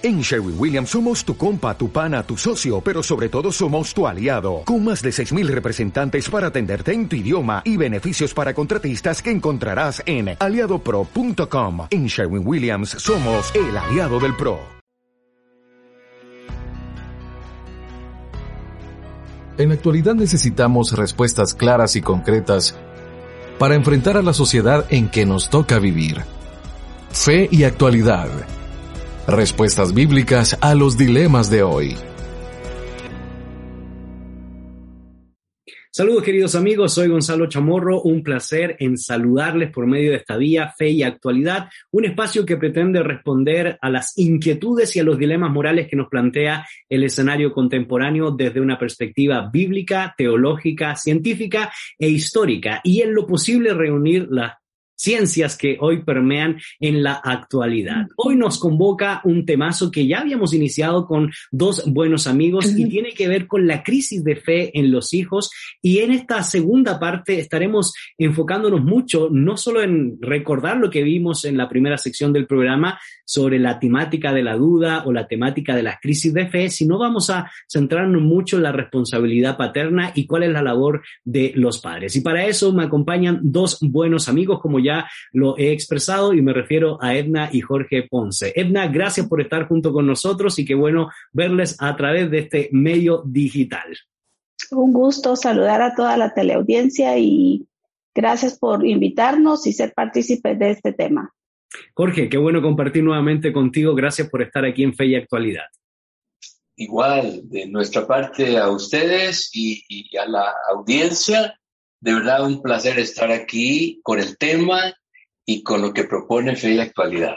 En Sherwin Williams somos tu compa, tu pana, tu socio, pero sobre todo somos tu aliado, con más de 6.000 representantes para atenderte en tu idioma y beneficios para contratistas que encontrarás en aliadopro.com. En Sherwin Williams somos el aliado del PRO. En la actualidad necesitamos respuestas claras y concretas para enfrentar a la sociedad en que nos toca vivir. Fe y actualidad Respuestas bíblicas a los dilemas de hoy. Saludos queridos amigos, soy Gonzalo Chamorro, un placer en saludarles por medio de esta vía Fe y Actualidad, un espacio que pretende responder a las inquietudes y a los dilemas morales que nos plantea el escenario contemporáneo desde una perspectiva bíblica, teológica, científica e histórica, y en lo posible reunir las ciencias que hoy permean en la actualidad. Hoy nos convoca un temazo que ya habíamos iniciado con dos buenos amigos y tiene que ver con la crisis de fe en los hijos. Y en esta segunda parte estaremos enfocándonos mucho, no solo en recordar lo que vimos en la primera sección del programa sobre la temática de la duda o la temática de las crisis de fe, sino vamos a centrarnos mucho en la responsabilidad paterna y cuál es la labor de los padres. Y para eso me acompañan dos buenos amigos, como ya lo he expresado y me refiero a Edna y Jorge Ponce. Edna, gracias por estar junto con nosotros y qué bueno verles a través de este medio digital. Un gusto saludar a toda la teleaudiencia y gracias por invitarnos y ser partícipes de este tema. Jorge, qué bueno compartir nuevamente contigo. Gracias por estar aquí en Fe y Actualidad. Igual, de nuestra parte a ustedes y, a la audiencia, de verdad, un placer estar aquí con el tema y con lo que propone Fe y Actualidad.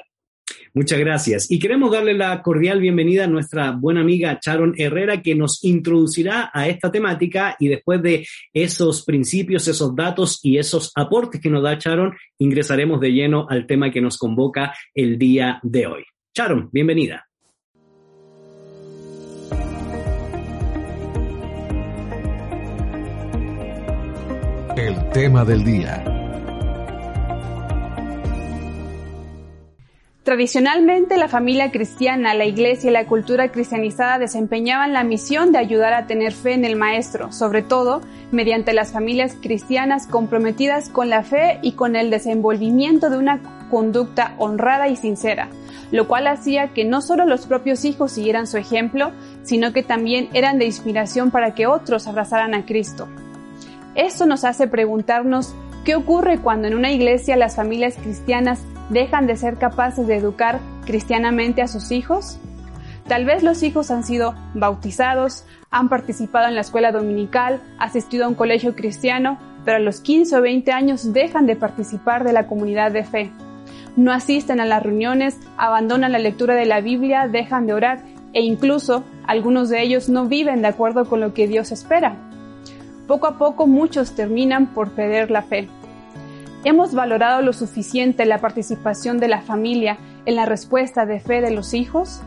Muchas gracias. Y queremos darle la cordial bienvenida a nuestra buena amiga Sharon Herrera, que nos introducirá a esta temática y después de esos principios, esos datos y esos aportes que nos da Sharon, ingresaremos de lleno al tema que nos convoca el día de hoy. Sharon, bienvenida. El tema del día. Tradicionalmente, la familia cristiana, la iglesia y la cultura cristianizada desempeñaban la misión de ayudar a tener fe en el Maestro, sobre todo mediante las familias cristianas comprometidas con la fe y con el desenvolvimiento de una conducta honrada y sincera, lo cual hacía que no solo los propios hijos siguieran su ejemplo, sino que también eran de inspiración para que otros abrazaran a Cristo. Esto nos hace preguntarnos qué ocurre cuando en una iglesia las familias cristianas dejan de ser capaces de educar cristianamente a sus hijos. Tal vez los hijos han sido bautizados, han participado en la escuela dominical, asistido a un colegio cristiano, pero a los 15 o 20 años dejan de participar de la comunidad de fe. No asisten a las reuniones, abandonan la lectura de la Biblia, dejan de orar e incluso algunos de ellos no viven de acuerdo con lo que Dios espera. Poco a poco muchos terminan por perder la fe. ¿Hemos valorado lo suficiente la participación de la familia en la respuesta de fe de los hijos?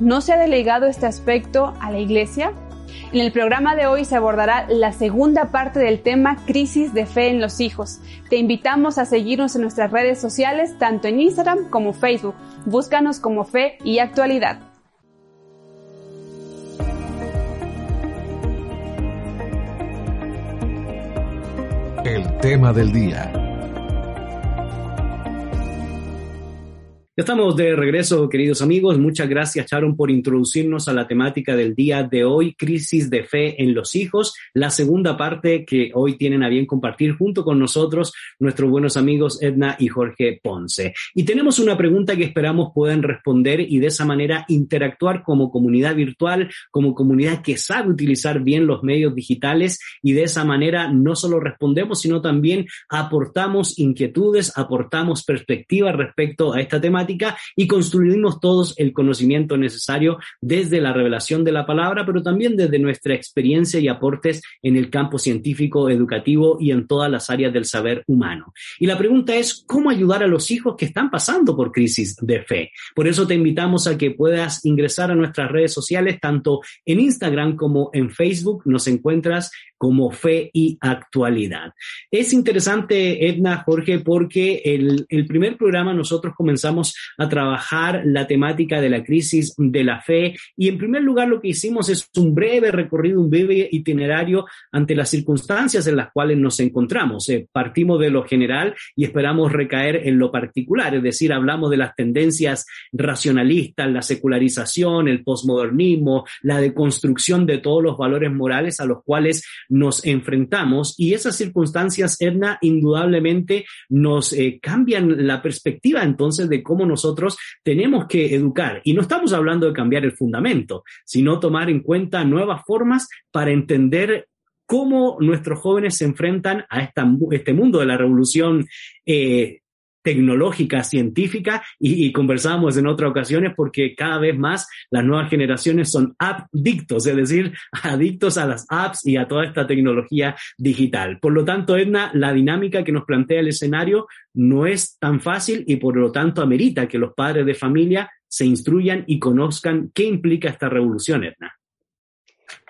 ¿No se ha delegado este aspecto a la Iglesia? En el programa de hoy se abordará la segunda parte del tema Crisis de Fe en los Hijos. Te invitamos a seguirnos en nuestras redes sociales, tanto en Instagram como Facebook. Búscanos como Fe y Actualidad. El tema del día. Ya estamos de regreso, queridos amigos. Muchas gracias, Sharon, por introducirnos a la temática del día de hoy, crisis de fe en los hijos. La segunda parte que hoy tienen a bien compartir junto con nosotros nuestros buenos amigos Edna y Jorge Ponce. Y tenemos una pregunta que esperamos puedan responder y de esa manera interactuar como comunidad virtual, como comunidad que sabe utilizar bien los medios digitales y de esa manera no solo respondemos, sino también aportamos inquietudes, aportamos perspectivas respecto a esta temática y construimos todos el conocimiento necesario desde la revelación de la palabra, pero también desde nuestra experiencia y aportes en el campo científico, educativo y en todas las áreas del saber humano. Y la pregunta es, ¿cómo ayudar a los hijos que están pasando por crisis de fe? Por eso te invitamos a que puedas ingresar a nuestras redes sociales, tanto en Instagram como en Facebook. Nos encuentras como fe y actualidad. Es interesante, Edna, Jorge, porque el, el primer programa nosotros comenzamos a trabajar la temática de la crisis de la fe y en primer lugar lo que hicimos es un breve recorrido, un breve itinerario ante las circunstancias en las cuales nos encontramos. Eh, partimos de lo general y esperamos recaer en lo particular, es decir, hablamos de las tendencias racionalistas, la secularización, el posmodernismo, la deconstrucción de todos los valores morales a los cuales nos enfrentamos y esas circunstancias, Edna, indudablemente nos eh, cambian la perspectiva entonces de cómo nosotros tenemos que educar. Y no estamos hablando de cambiar el fundamento, sino tomar en cuenta nuevas formas para entender cómo nuestros jóvenes se enfrentan a esta, este mundo de la revolución eh, tecnológica, científica, y, conversábamos en otras ocasiones porque cada vez más las nuevas generaciones son adictos, es decir, adictos a las apps y a toda esta tecnología digital. Por lo tanto, Edna, la dinámica que nos plantea el escenario no es tan fácil y por lo tanto amerita que los padres de familia se instruyan y conozcan qué implica esta revolución, Edna.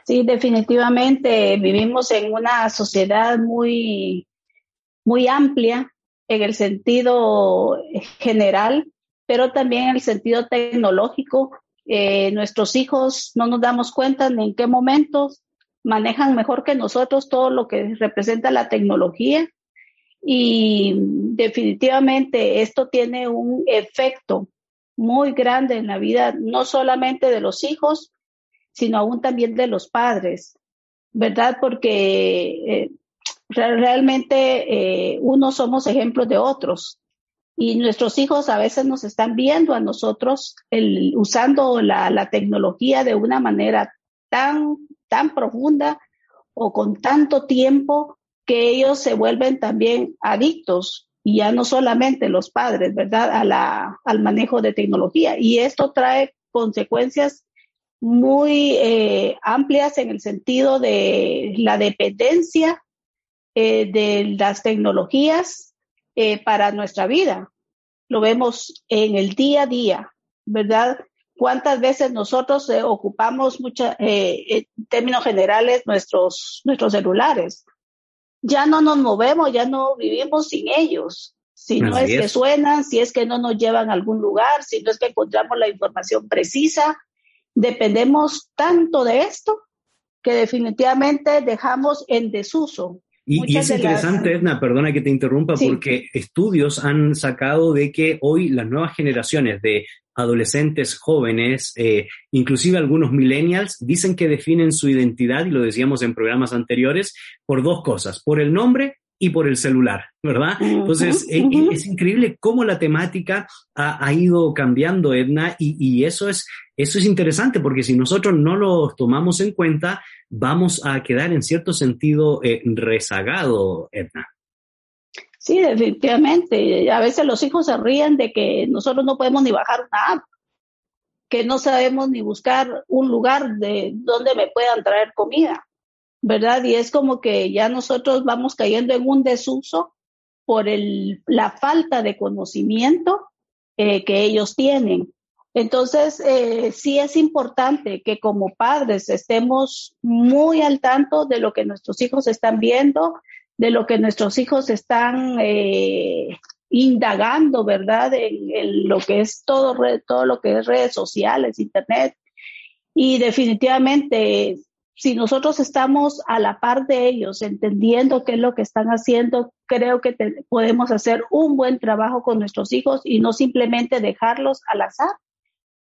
Sí, definitivamente vivimos en una sociedad muy, muy amplia en el sentido general, pero también en el sentido tecnológico. Eh, nuestros hijos no nos damos cuenta en qué momentos manejan mejor que nosotros todo lo que representa la tecnología y definitivamente esto tiene un efecto muy grande en la vida, no solamente de los hijos, sino aún también de los padres, ¿verdad? Porque eh, realmente eh, unos somos ejemplos de otros y nuestros hijos a veces nos están viendo a nosotros el, usando la, la, tecnología de una manera tan, tan profunda o con tanto tiempo que ellos se vuelven también adictos y ya no solamente los padres, ¿verdad? A la, al manejo de tecnología. Y esto trae consecuencias muy eh, amplias en el sentido de la dependencia eh, de las tecnologías eh, para nuestra vida. Lo vemos en el día a día, ¿verdad? ¿Cuántas veces nosotros eh, ocupamos mucha, en términos generales nuestros, nuestros celulares? Ya no nos movemos, ya no vivimos sin ellos. Si no es, que suenan, si es que no nos llevan a algún lugar, si no es que encontramos la información precisa, dependemos tanto de esto que definitivamente dejamos en desuso y, es interesante, Edna, perdona que te interrumpa, porque estudios han sacado de que hoy las nuevas generaciones de adolescentes jóvenes, eh, inclusive algunos millennials, dicen que definen su identidad, y lo decíamos en programas anteriores, por dos cosas, por el nombre y por el celular, ¿verdad? Entonces, e, e, es, increíble cómo la temática ha, ido cambiando, Edna, y, y, eso, es, eso es interesante porque si nosotros no lo tomamos en cuenta, vamos a quedar en cierto sentido eh, rezagado, Edna. Sí, definitivamente. A veces los hijos se ríen de que nosotros no podemos ni bajar una app, que no sabemos ni buscar un lugar de donde me puedan traer comida. ¿Verdad? Y es como que ya nosotros vamos cayendo en un desuso por el, la falta de conocimiento eh, que ellos tienen. Entonces, eh, sí es importante que como padres estemos muy al tanto de lo que nuestros hijos están viendo, de lo que nuestros hijos están eh, indagando, ¿verdad? En, en, lo que es todo, todo lo que es redes sociales, internet. Y definitivamente si nosotros estamos a la par de ellos, entendiendo qué es lo que están haciendo, creo que podemos hacer un buen trabajo con nuestros hijos y no simplemente dejarlos al azar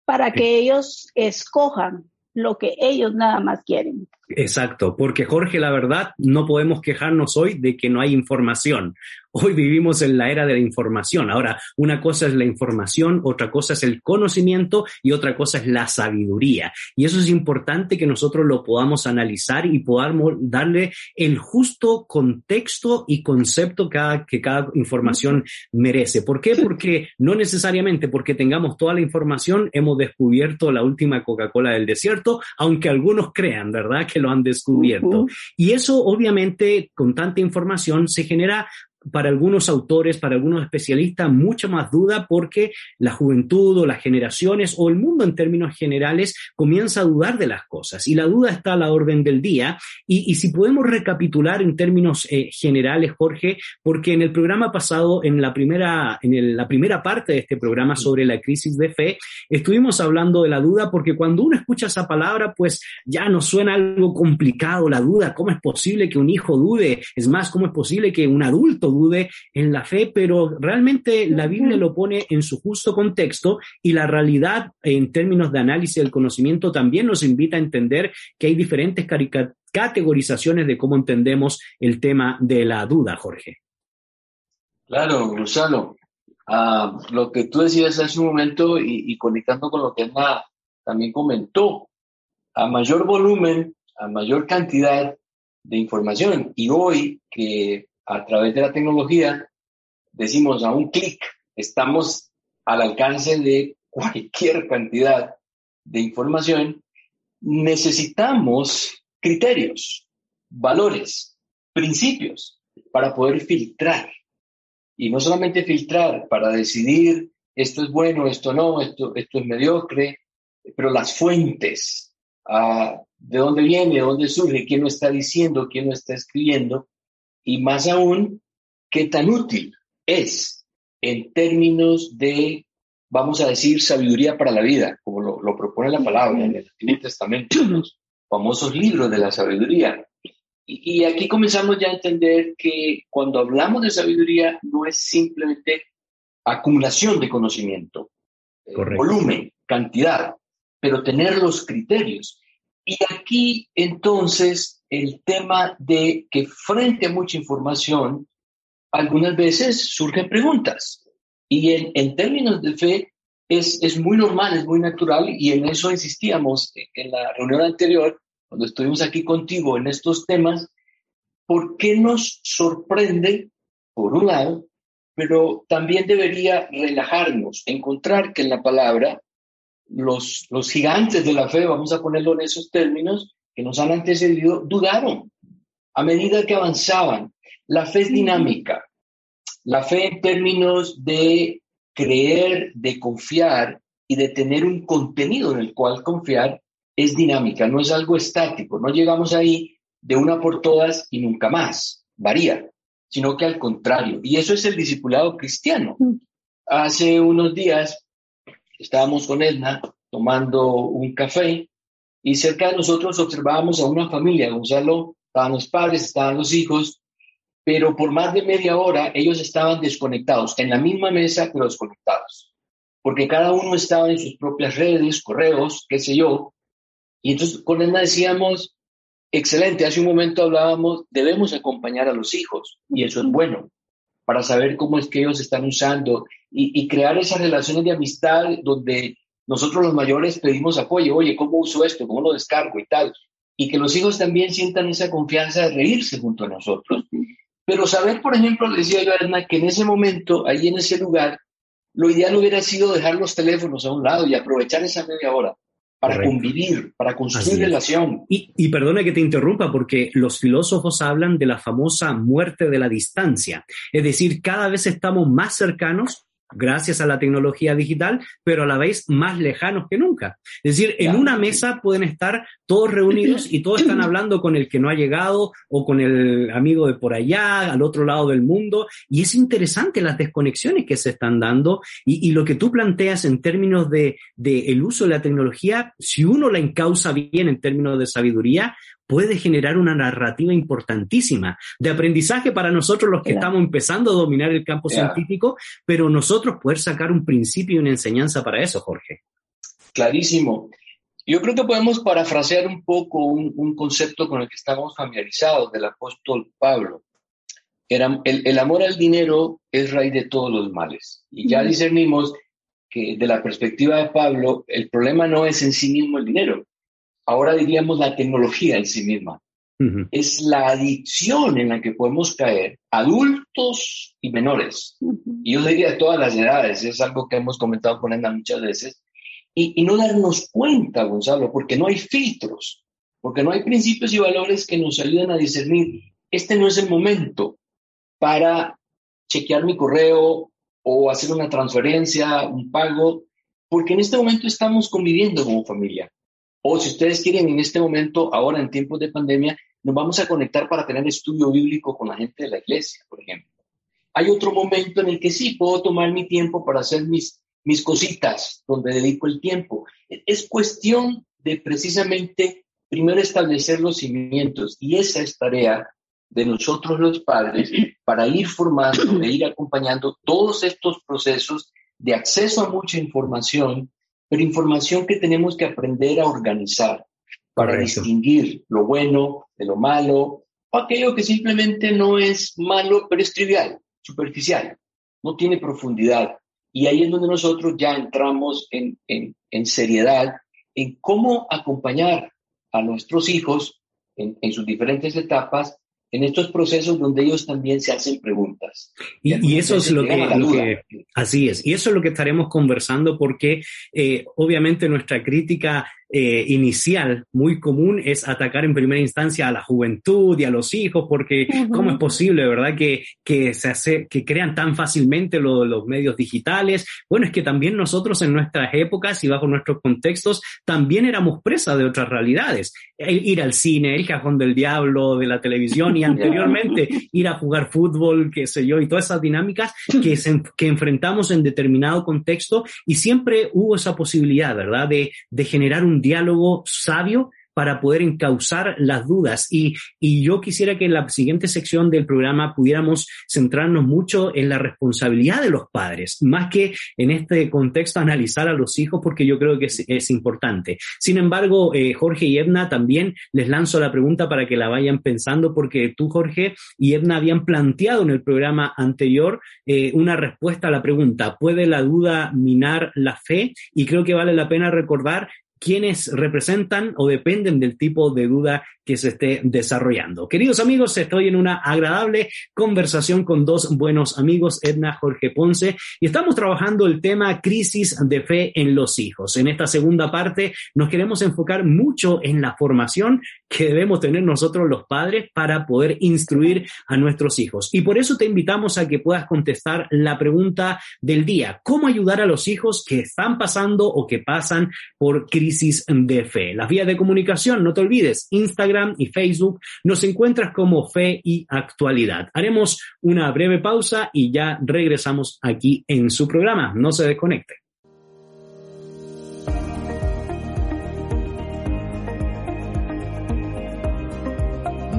para que ellos escojan lo que ellos nada más quieren. Exacto, porque Jorge, la verdad, no podemos quejarnos hoy de que no hay información. Hoy vivimos en la era de la información. Ahora, una cosa es la información, otra cosa es el conocimiento y otra cosa es la sabiduría. Y eso es importante que nosotros lo podamos analizar y podamos darle el justo contexto y concepto que cada información merece. ¿Por qué? Porque no necesariamente porque tengamos toda la información hemos descubierto la última Coca-Cola del desierto, aunque algunos crean, ¿verdad? Que lo han descubierto. Y eso obviamente con tanta información se genera para algunos autores, para algunos especialistas, mucha más duda porque la juventud o las generaciones o el mundo en términos generales comienza a dudar de las cosas y la duda está a la orden del día. Y, si podemos recapitular en términos eh, generales, Jorge, porque en el programa pasado, en la primera, en la primera parte de este programa sobre la crisis de fe, estuvimos hablando de la duda porque cuando uno escucha esa palabra, pues ya nos suena algo complicado, la duda, ¿cómo es posible que un hijo dude? Es más, ¿cómo es posible que un adulto dude en la fe? Pero realmente la Biblia lo pone en su justo contexto y la realidad en términos de análisis del conocimiento también nos invita a entender que hay diferentes categorizaciones de cómo entendemos el tema de la duda, Jorge. Claro, Gonzalo. Ah, lo que tú decías hace un momento y, conectando con lo que Ana también comentó, a mayor volumen, a mayor cantidad de información. Y hoy que a través de la tecnología decimos a un clic, estamos al alcance de cualquier cantidad de información, necesitamos criterios, valores, principios para poder filtrar. Y no solamente filtrar para decidir esto es bueno, esto no, esto, esto es mediocre, pero las fuentes, ah, de dónde viene, de dónde surge, quién lo está diciendo, quién lo está escribiendo, y más aún, qué tan útil es en términos de, vamos a decir, sabiduría para la vida, como lo, propone la palabra en el Antiguo Testamento, los famosos libros de la sabiduría. Y, y aquí comenzamos ya a entender que cuando hablamos de sabiduría no es simplemente acumulación de conocimiento, eh, volumen, cantidad, pero tener los criterios. Y aquí entonces el tema de que frente a mucha información, algunas veces surgen preguntas. Y en, términos de fe es, es, muy normal, es muy natural y en eso insistíamos en la reunión anterior, cuando estuvimos aquí contigo en estos temas, ¿por qué nos sorprende, por un lado, pero también debería relajarnos, encontrar que en la palabra los, los gigantes de la fe, vamos a ponerlo en esos términos, que nos han antecedido, dudaron a medida que avanzaban. La fe es dinámica. La fe en términos de creer, de confiar y de tener un contenido en el cual confiar es dinámica, no es algo estático. No llegamos ahí de una por todas y nunca más. Varía, sino que al contrario. Y eso es el discipulado cristiano. Hace unos días estábamos con Edna tomando un café y cerca de nosotros observábamos a una familia, Gonzalo, estaban los padres, estaban los hijos, pero por más de media hora ellos estaban desconectados, en la misma mesa, pero desconectados, porque cada uno estaba en sus propias redes, correos, qué sé yo. Y entonces con Edna decíamos, excelente, hace un momento hablábamos, debemos acompañar a los hijos, y eso es bueno para saber cómo es que ellos están usando y, crear esas relaciones de amistad donde nosotros los mayores pedimos apoyo, oye, ¿cómo uso esto? ¿Cómo lo descargo y tal? Y que los hijos también sientan esa confianza de reírse junto a nosotros. Pero saber, por ejemplo, le decía yo a Erna, que en ese momento, ahí en ese lugar, lo ideal hubiera sido dejar los teléfonos a un lado y aprovechar esa media hora para convivir, para construir relación. Y, y perdona que te interrumpa, porque los filósofos hablan de la famosa muerte de la distancia. Es decir, cada vez estamos más cercanos gracias a la tecnología digital, pero a la vez más lejanos que nunca. Es decir, en una mesa pueden estar todos reunidos y todos están hablando con el que no ha llegado o con el amigo de por allá, al otro lado del mundo, y es interesante las desconexiones que se están dando y, lo que tú planteas en términos de, de el uso de la tecnología, si uno la encausa bien en términos de sabiduría, puede generar una narrativa importantísima de aprendizaje para nosotros los que estamos empezando a dominar el campo científico, pero nosotros poder sacar un principio y una enseñanza para eso, Jorge. Clarísimo. Yo creo que podemos parafrasear un poco un, concepto con el que estamos familiarizados del apóstol Pablo. Era, el, amor al dinero es raíz de todos los males. Y ya discernimos que de la perspectiva de Pablo, el problema no es en sí mismo el dinero, ahora diríamos la tecnología en sí misma. Es la adicción en la que podemos caer, adultos y menores. Y yo diría de todas las edades, es algo que hemos comentado con Enda muchas veces. Y, y no darnos cuenta, Gonzalo, porque no hay filtros, porque no hay principios y valores que nos ayuden a discernir. Este no es el momento para chequear mi correo o hacer una transferencia, un pago, porque en este momento estamos conviviendo como familia. O si ustedes quieren, en este momento, ahora en tiempos de pandemia, nos vamos a conectar para tener estudio bíblico con la gente de la iglesia, por ejemplo. Hay otro momento en el que sí puedo tomar mi tiempo para hacer mis, mis cositas, donde dedico el tiempo. Es cuestión de precisamente primero establecer los cimientos y esa es tarea de nosotros los padres para ir formando e ir acompañando todos estos procesos de acceso a mucha información, pero información que tenemos que aprender a organizar para distinguir lo bueno de lo malo o aquello que simplemente no es malo, pero es trivial, superficial, no tiene profundidad. Y ahí es donde nosotros ya entramos en, en, en seriedad en cómo acompañar a nuestros hijos en, en sus diferentes etapas en estos procesos donde ellos también se hacen preguntas. Y, eso es lo que, así es, y eso es lo que estaremos conversando porque eh, obviamente nuestra crítica eh, inicial muy común es atacar en primera instancia a la juventud y a los hijos, porque ¿cómo es posible, verdad, que, que, se hace, que crean tan fácilmente los medios digitales? Bueno, es que también nosotros en nuestras épocas y bajo nuestros contextos también éramos presa de otras realidades. Ir al cine, el cajón del diablo, de la televisión y anteriormente ir a jugar fútbol, qué sé yo, y todas esas dinámicas que, que enfrentamos en determinado contexto y siempre hubo esa posibilidad, ¿verdad?, de, de generar un diálogo sabio para poder encauzar las dudas. Y, y, yo quisiera que en la siguiente sección del programa pudiéramos centrarnos mucho en la responsabilidad de los padres, más que en este contexto analizar a los hijos, porque yo creo que es, importante. Sin embargo, eh, Jorge y Edna también les lanzo la pregunta para que la vayan pensando, porque tú, Jorge, y Edna habían planteado en el programa anterior eh, una respuesta a la pregunta, ¿puede la duda minar la fe? Y creo que vale la pena recordar quienes representan o dependen del tipo de duda que se esté desarrollando. Queridos amigos, estoy en una agradable conversación con dos buenos amigos, Edna Jorge Ponce, y estamos trabajando el tema crisis de fe en los hijos. En esta segunda parte nos queremos enfocar mucho en la formación que debemos tener nosotros los padres para poder instruir a nuestros hijos. Y por eso te invitamos a que puedas contestar la pregunta del día, ¿cómo ayudar a los hijos que están pasando o que pasan por crisis de fe? Las vías de comunicación, no te olvides, Instagram, y Facebook. Nos encuentras como Fe y Actualidad. Haremos una breve pausa y ya regresamos aquí en su programa. No se desconecte.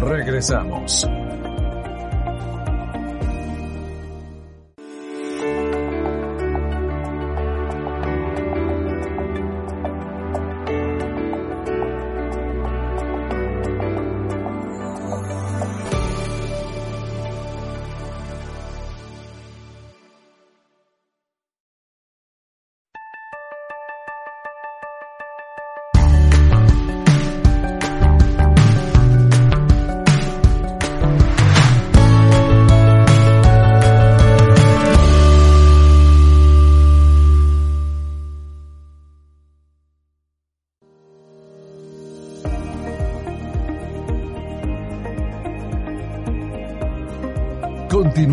Regresamos.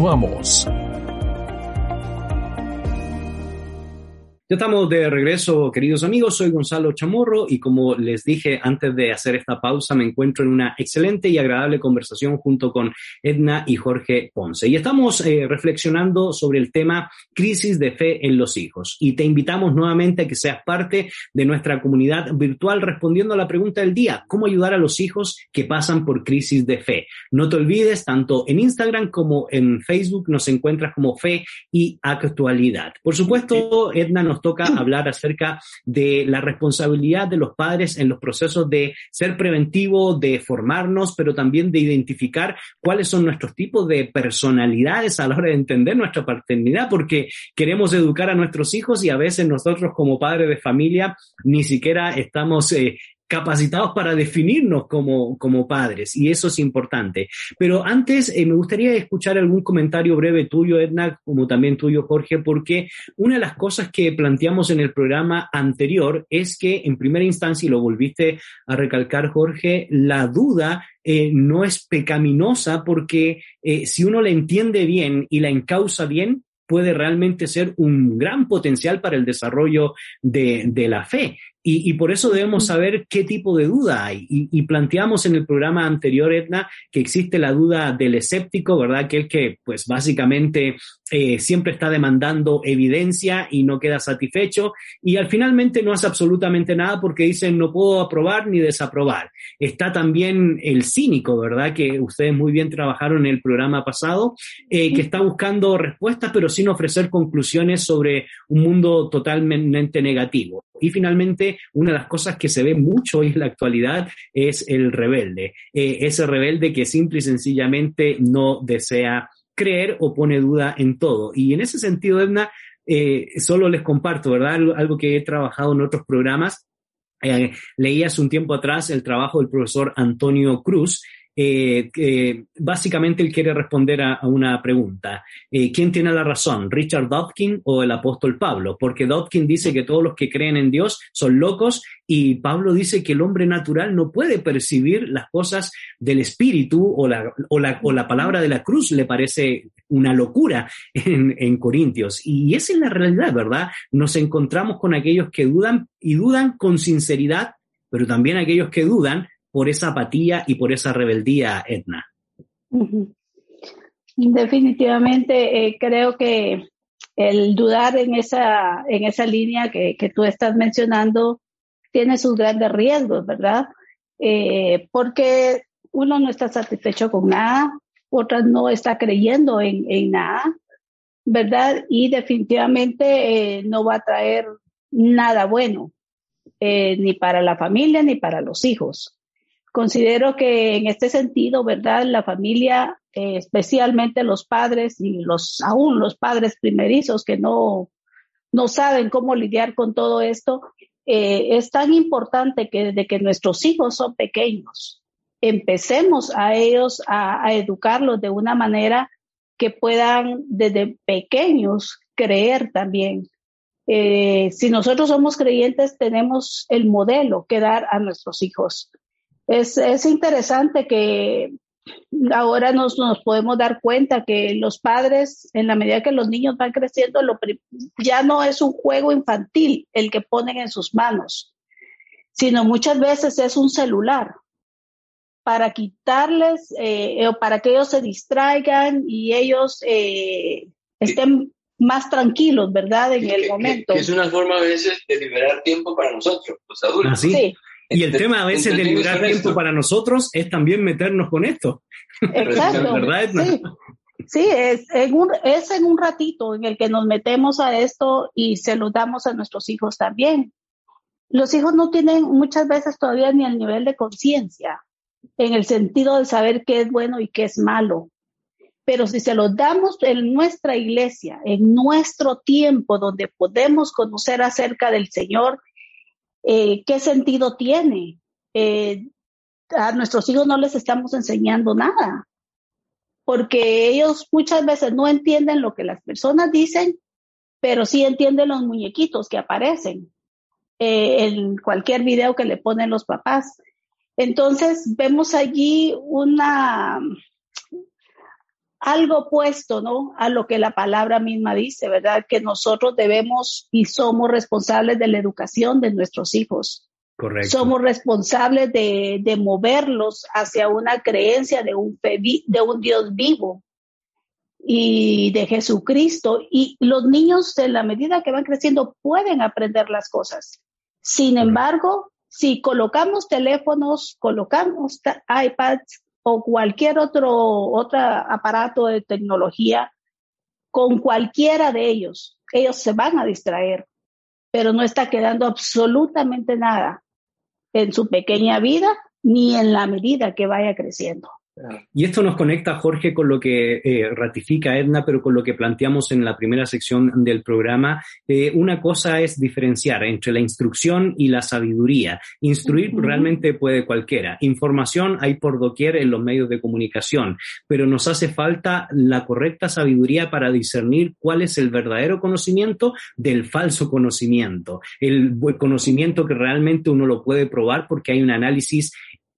Continuamos. Ya estamos de regreso, queridos amigos. Soy Gonzalo Chamorro y como les dije antes de hacer esta pausa, me encuentro en una excelente y agradable conversación junto con Edna y Jorge Ponce. Y estamos eh, reflexionando sobre el tema crisis de fe en los hijos. Y te invitamos nuevamente a que seas parte de nuestra comunidad virtual respondiendo a la pregunta del día, ¿cómo ayudar a los hijos que pasan por crisis de fe? No te olvides, tanto en Instagram como en Facebook nos encuentras como fe y actualidad. Por supuesto, Edna nos toca hablar acerca de la responsabilidad de los padres en los procesos de ser preventivo, de formarnos, pero también de identificar cuáles son nuestros tipos de personalidades a la hora de entender nuestra paternidad, porque queremos educar a nuestros hijos y a veces nosotros como padres de familia ni siquiera estamos eh, capacitados para definirnos como, como padres y eso es importante. Pero antes eh, me gustaría escuchar algún comentario breve tuyo, Edna, como también tuyo, Jorge, porque una de las cosas que planteamos en el programa anterior es que en primera instancia, y lo volviste a recalcar, Jorge, la duda eh, no es pecaminosa porque eh, si uno la entiende bien y la encausa bien, puede realmente ser un gran potencial para el desarrollo de, de la fe. Y, por eso debemos saber qué tipo de duda hay. Y, planteamos en el programa anterior, Edna, que existe la duda del escéptico, ¿verdad? Que el que, pues básicamente, eh, siempre está demandando evidencia y no queda satisfecho. Y al finalmente no hace absolutamente nada porque dicen no puedo aprobar ni desaprobar. Está también el cínico, ¿verdad? Que ustedes muy bien trabajaron en el programa pasado, eh, que está buscando respuestas, pero sin ofrecer conclusiones sobre un mundo totalmente negativo. Y finalmente, una de las cosas que se ve mucho hoy en la actualidad es el rebelde. Eh, ese rebelde que simple y sencillamente no desea creer o pone duda en todo. Y en ese sentido, Edna, eh, solo les comparto, ¿verdad? Algo, que he trabajado en otros programas. Eh, leí hace un tiempo atrás el trabajo del profesor Antonio Cruz, eh, básicamente él quiere responder a, una pregunta. Eh, ¿Quién tiene la razón, Richard Dawkins o el apóstol Pablo? Porque Dawkins dice que todos los que creen en Dios son locos y Pablo dice que el hombre natural no puede percibir las cosas del espíritu o la, o la, o la palabra de la cruz le parece una locura en, Corintios. Y esa es la realidad, ¿verdad? Nos encontramos con aquellos que dudan y dudan con sinceridad, pero también aquellos que dudan por esa apatía y por esa rebeldía, Edna. Definitivamente eh, creo que el dudar en esa, en esa línea que, tú estás mencionando tiene sus grandes riesgos, ¿verdad? Eh, porque uno no está satisfecho con nada, otra no está creyendo en, nada, ¿verdad? Y definitivamente eh, no va a traer nada bueno, ni para la familia ni para los hijos. Considero que en este sentido, ¿verdad? La familia, eh, especialmente los padres y los, aún los padres primerizos que no, no saben cómo lidiar con todo esto, eh, es tan importante que desde que nuestros hijos son pequeños, empecemos a ellos a, educarlos de una manera que puedan desde pequeños creer también. Eh, si nosotros somos creyentes, tenemos el modelo que dar a nuestros hijos es, es interesante que ahora nos, nos, podemos dar cuenta que los padres, en la medida que los niños van creciendo, lo, ya no es un juego infantil el que ponen en sus manos, sino muchas veces es un celular para quitarles eh, o para que ellos se distraigan y ellos eh, estén más tranquilos, ¿verdad? En el momento. es una forma a veces de liberar tiempo para nosotros, los adultos. ¿Ah, sí? Y el tema a veces de liberar tiempo para nosotros es también meternos con esto. Exacto. ¿Verdad, Sí. Sí, es en, un, es en un ratito en el que nos metemos a esto y se lo damos a nuestros hijos también. Los hijos no tienen muchas veces todavía ni el nivel de conciencia en el sentido de saber qué es bueno y qué es malo. Pero si se lo damos en nuestra iglesia, en nuestro tiempo donde podemos conocer acerca del Señor eh, ¿qué sentido tiene? Eh, a nuestros hijos no les estamos enseñando nada, porque ellos muchas veces no entienden lo que las personas dicen, pero sí entienden los muñequitos que aparecen eh, en cualquier video que le ponen los papás. Entonces vemos allí una, algo opuesto, ¿no? A lo que la palabra misma dice, ¿verdad? Que nosotros debemos y somos responsables de la educación de nuestros hijos. Correcto. Somos responsables de, de moverlos hacia una creencia de un, de un Dios vivo y de Jesucristo. Y los niños, en la medida que van creciendo, pueden aprender las cosas. Sin embargo, si colocamos teléfonos, colocamos iPads, o cualquier otro, otro aparato de tecnología, con cualquiera de ellos, ellos se van a distraer, pero no está quedando absolutamente nada en su pequeña vida ni en la medida que vaya creciendo. Y esto nos conecta, Jorge, con lo que eh, ratifica Edna, pero con lo que planteamos en la primera sección del programa. Eh, una cosa es diferenciar entre la instrucción y la sabiduría. Instruir realmente puede cualquiera. Información hay por doquier en los medios de comunicación, pero nos hace falta la correcta sabiduría para discernir cuál es el verdadero conocimiento del falso conocimiento. El conocimiento que realmente uno lo puede probar porque hay un análisis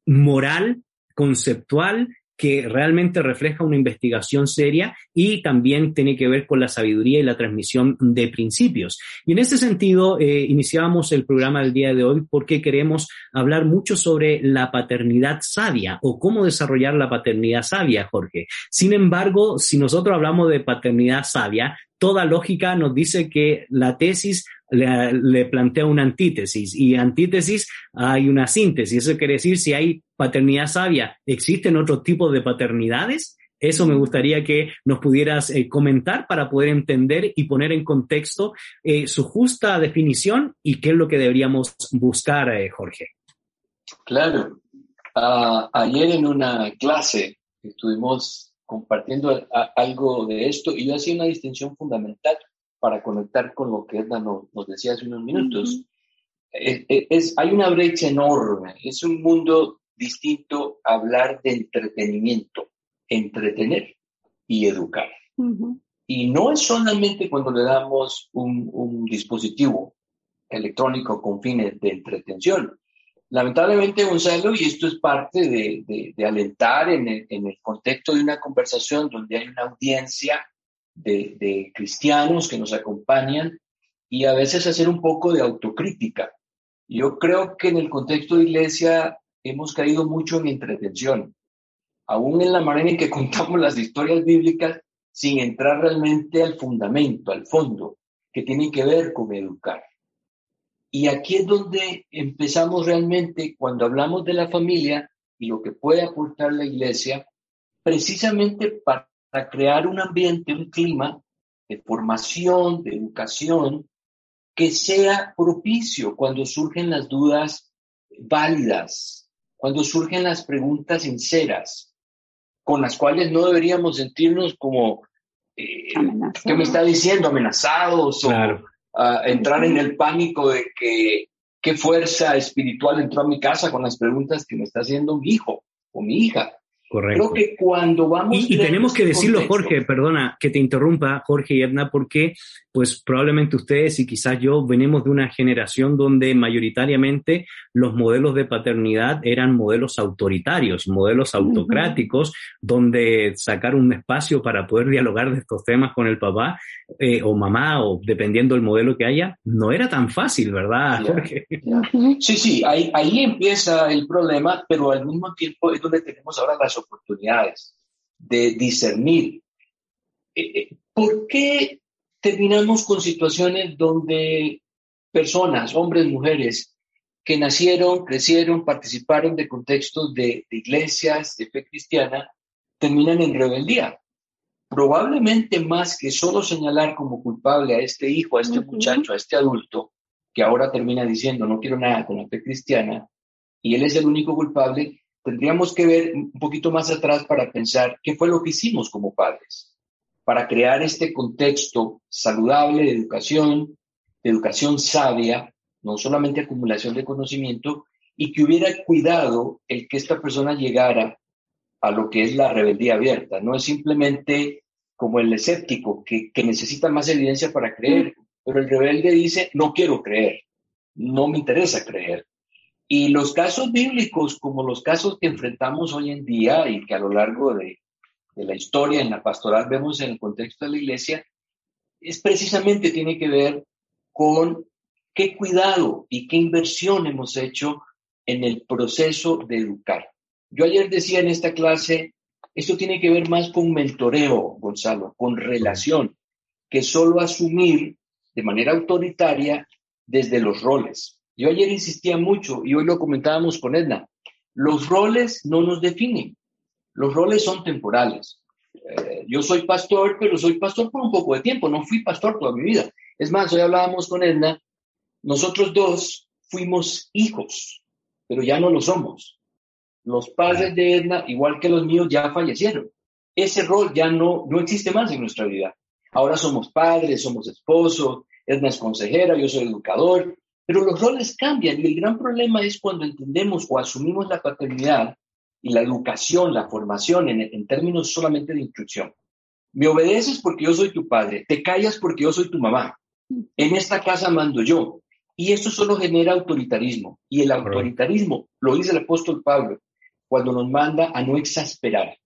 moral conceptual que realmente refleja una investigación seria y también tiene que ver con la sabiduría y la transmisión de principios. Y en ese sentido, eh, iniciamos el programa del día de hoy porque queremos hablar mucho sobre la paternidad sabia o cómo desarrollar la paternidad sabia, Jorge. Sin embargo, si nosotros hablamos de paternidad sabia, toda lógica nos dice que la tesis le, plantea una antítesis y antítesis hay una síntesis. Eso quiere decir, si hay paternidad sabia, ¿existen otros tipos de paternidades? Eso me gustaría que nos pudieras eh, comentar para poder entender y poner en contexto eh, su justa definición y qué es lo que deberíamos buscar, eh, Jorge. Claro. Ah, ayer en una clase estuvimos compartiendo algo de esto y yo hacía una distinción fundamental para conectar con lo que Edna nos, decía hace unos minutos. es, hay una brecha enorme, es un mundo distinto hablar de entretenimiento, entretener y educar. Y no es solamente cuando le damos un, dispositivo electrónico con fines de entretención. Lamentablemente, Gonzalo, y esto es parte de, alentar en el, en el, contexto de una conversación donde hay una audiencia de, cristianos que nos acompañan y a veces hacer un poco de autocrítica. Yo creo que en el contexto de iglesia hemos caído mucho en entretención, aún en la manera en que contamos las historias bíblicas sin entrar realmente al fundamento, al fondo, que tiene que ver con educar. Y aquí es donde empezamos realmente, cuando hablamos de la familia y lo que puede aportar la iglesia, precisamente para para crear un ambiente, un clima de formación, de educación, que sea propicio cuando surgen las dudas válidas, cuando surgen las preguntas sinceras, con las cuales no deberíamos sentirnos como, eh, ¿qué me está diciendo? Amenazados o entrar en el pánico de que qué fuerza espiritual entró a mi casa con las preguntas que me está haciendo mi hijo o mi hija. Correcto. Creo que cuando vamos... Y, tenemos que decirlo, Jorge, perdona que te interrumpa, Jorge y Edna, porque pues probablemente ustedes y quizás yo venimos de una generación donde mayoritariamente los modelos de paternidad eran modelos autoritarios, modelos autocráticos, donde sacar un espacio para poder dialogar de estos temas con el papá eh, o mamá, o dependiendo del modelo que haya, no era tan fácil, ¿verdad, Jorge? Sí, sí, ahí, ahí empieza el problema, pero al mismo tiempo es donde tenemos ahora las oportunidades de discernir. Eh, eh, ¿Por qué terminamos con situaciones donde personas, hombres, mujeres, que nacieron, crecieron, participaron de contextos de, iglesias, de fe cristiana, terminan en rebeldía. Probablemente más que solo señalar como culpable a este hijo, a este muchacho, a este adulto, que ahora termina diciendo no quiero nada con la fe cristiana, y él es el único culpable, tendríamos que ver un poquito más atrás para pensar qué fue lo que hicimos como padres para crear este contexto saludable de educación, de educación sabia, no solamente acumulación de conocimiento, y que hubiera cuidado el que esta persona llegara a lo que es la rebeldía abierta. No es simplemente como el escéptico que, que necesita más evidencia para creer, pero el rebelde dice, no quiero creer, no me interesa creer. Y los casos bíblicos, como los casos que enfrentamos hoy en día y que a lo largo de, la historia en la pastoral vemos en el contexto de la iglesia, es precisamente tiene que ver con qué cuidado y qué inversión hemos hecho en el proceso de educar. Yo ayer decía en esta clase, esto tiene que ver más con mentoreo, Gonzalo, con relación, que solo asumir de manera autoritaria desde los roles. Yo ayer insistía mucho y hoy lo comentábamos con Edna, los roles no nos definen. Los roles son temporales. Eh, yo soy pastor, pero soy pastor por un poco de tiempo, no fui pastor toda mi vida. Es más, hoy hablábamos con Edna, nosotros dos fuimos hijos, pero ya no lo somos. Los padres de Edna, igual que los míos, ya fallecieron. Ese rol ya no, no existe más en nuestra vida. Ahora somos padres, somos esposos, Edna es consejera, yo soy educador, pero los roles cambian y el gran problema es cuando entendemos o asumimos la paternidad y la educación, la formación en, términos solamente de instrucción. Me obedeces porque yo soy tu padre, te callas porque yo soy tu mamá. En esta casa mando yo. Y eso solo genera autoritarismo. Y el autoritarismo, lo dice el apóstol Pablo, cuando nos manda a no exasperar.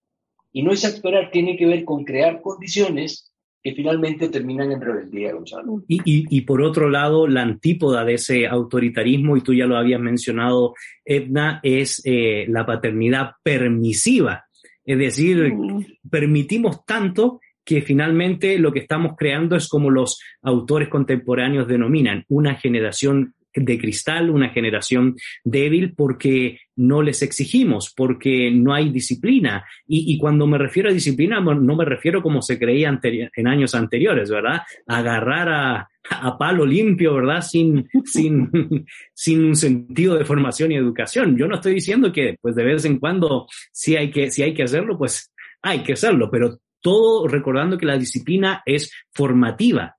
Y no exasperar tiene que ver con crear condiciones que finalmente terminan en rebeldía, Gonzalo. Y, y, por otro lado, la antípoda de ese autoritarismo, y tú ya lo habías mencionado, Edna, es eh, la paternidad permisiva. Es decir, mm. permitimos tanto que finalmente lo que estamos creando es como los autores contemporáneos denominan, una generación de cristal, una generación débil porque no les exigimos, porque no hay disciplina. Y, cuando me refiero a disciplina, no me refiero como se creía en años anteriores, ¿verdad? Agarrar a, a palo limpio, ¿verdad? Sin, sin, sin un sentido de formación y educación. Yo no estoy diciendo que, pues, de vez en cuando, si hay que, si hay que hacerlo, pues, hay que hacerlo, pero todo recordando que la disciplina es formativa.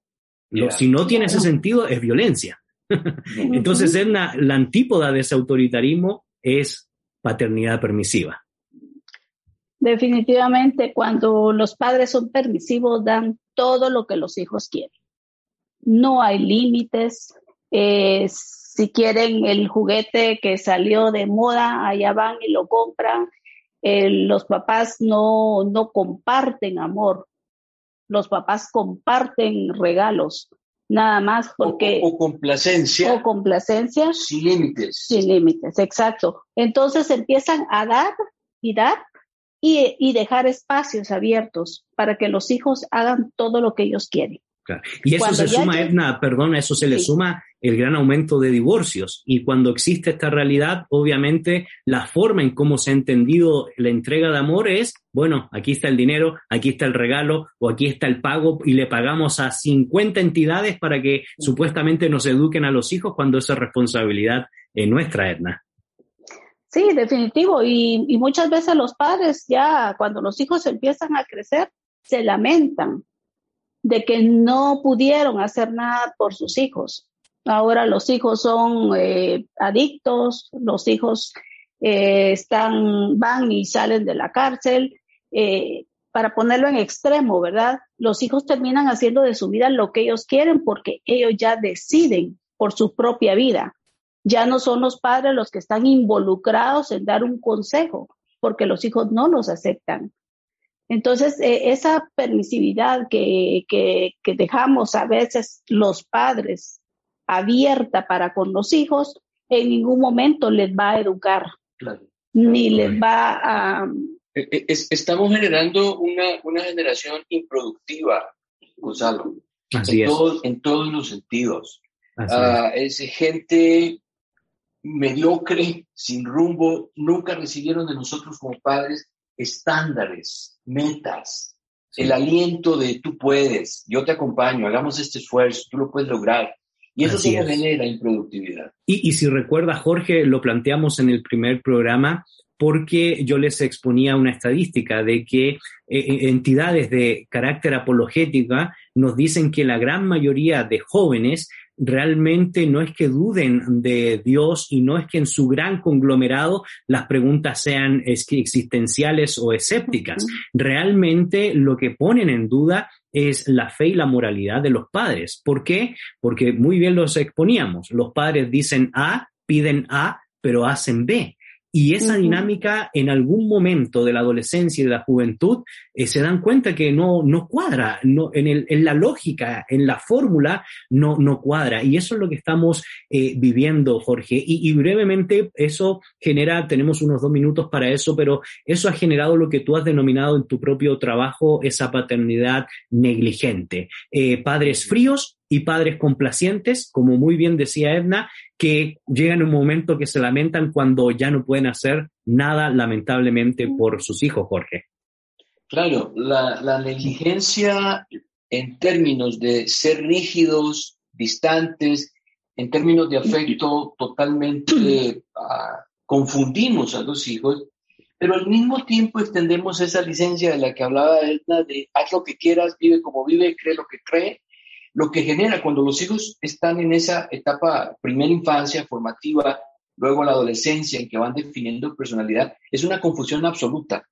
Si no tiene ese sentido, es violencia. Entonces, la, la antípoda de ese autoritarismo es paternidad permisiva. Definitivamente, cuando los padres son permisivos, dan todo lo que los hijos quieren. No hay límites. Eh, si quieren el juguete que salió de moda, allá van y lo compran. Eh, los papás no, no comparten amor. Los papás comparten regalos nada más porque... O, complacencia. O complacencia. Sin límites. Sin límites, exacto. Entonces empiezan a dar y dar y, y, dejar espacios abiertos para que los hijos hagan todo lo que ellos quieren. Y eso se suma, Edna, perdón, eso se le suma el gran aumento de divorcios. Y cuando existe esta realidad, obviamente la forma en cómo se ha entendido la entrega de amor es, bueno, aquí está el dinero, aquí está el regalo o aquí está el pago y le pagamos a 50 entidades para que supuestamente nos eduquen a los hijos cuando esa responsabilidad es nuestra, Edna. Sí, definitivo. Y, y muchas veces los padres ya cuando los hijos empiezan a crecer, se lamentan de que no pudieron hacer nada por sus hijos. Ahora los hijos son eh, adictos, los hijos eh, están, van y salen de la cárcel. Eh, para ponerlo en extremo, ¿verdad? Los hijos terminan haciendo de su vida lo que ellos quieren porque ellos ya deciden por su propia vida. Ya no son los padres los que están involucrados en dar un consejo porque los hijos no los aceptan. Entonces, eh, esa permisividad que, que, dejamos a veces los padres abierta para con los hijos, en ningún momento les va a educar, ni les va a... E, e, estamos generando una, una generación improductiva, Gonzalo, en, Todos, en todos los sentidos. Ah, es gente mediocre, sin rumbo, nunca recibieron de nosotros como padres estándares, metas, el aliento de tú puedes, yo te acompaño, hagamos este esfuerzo, tú lo puedes lograr. Y eso sí genera improductividad. Y, y si recuerda, Jorge, lo planteamos en el primer programa, porque yo les exponía una estadística de que eh, eh, entidades de carácter apologética nos dicen que la gran mayoría de jóvenes realmente no es que duden de Dios y no es que en su gran conglomerado las preguntas sean existenciales o escépticas. Realmente lo que ponen en duda es la fe y la moralidad de los padres. ¿Por qué? Porque muy bien los exponíamos. Los padres dicen A, piden A, pero hacen B. Y esa dinámica en algún momento de la adolescencia y de la juventud eh, se dan cuenta que no, no cuadra, no, en, el, en la lógica, en la fórmula, no, no cuadra. Y eso es lo que estamos eh, viviendo, Jorge. Y, y, brevemente, eso genera, tenemos unos dos minutos para eso, pero eso ha generado lo que tú has denominado en tu propio trabajo, esa paternidad negligente. Eh, padres fríos y padres complacientes, como muy bien decía Edna, que llegan un momento que se lamentan cuando ya no pueden hacer nada, lamentablemente, por sus hijos, Jorge. Claro, la, negligencia en términos de ser rígidos, distantes, en términos de afecto totalmente ah, confundimos a los hijos, pero al mismo tiempo extendemos esa licencia de la que hablaba Edna, de haz lo que quieras, vive como vive, cree lo que cree, lo que genera cuando los hijos están en esa etapa, primera infancia, formativa, luego la adolescencia, en que van definiendo personalidad, es una confusión absoluta.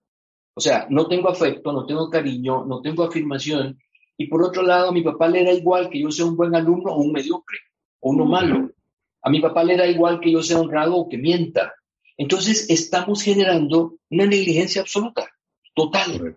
O sea, no tengo afecto, no tengo cariño, no tengo afirmación, y por otro lado, a mi papá le da igual que yo sea un buen alumno o un mediocre, o uno malo. A mi papá le da igual que yo sea honrado o que mienta. Entonces estamos generando una negligencia absoluta, total.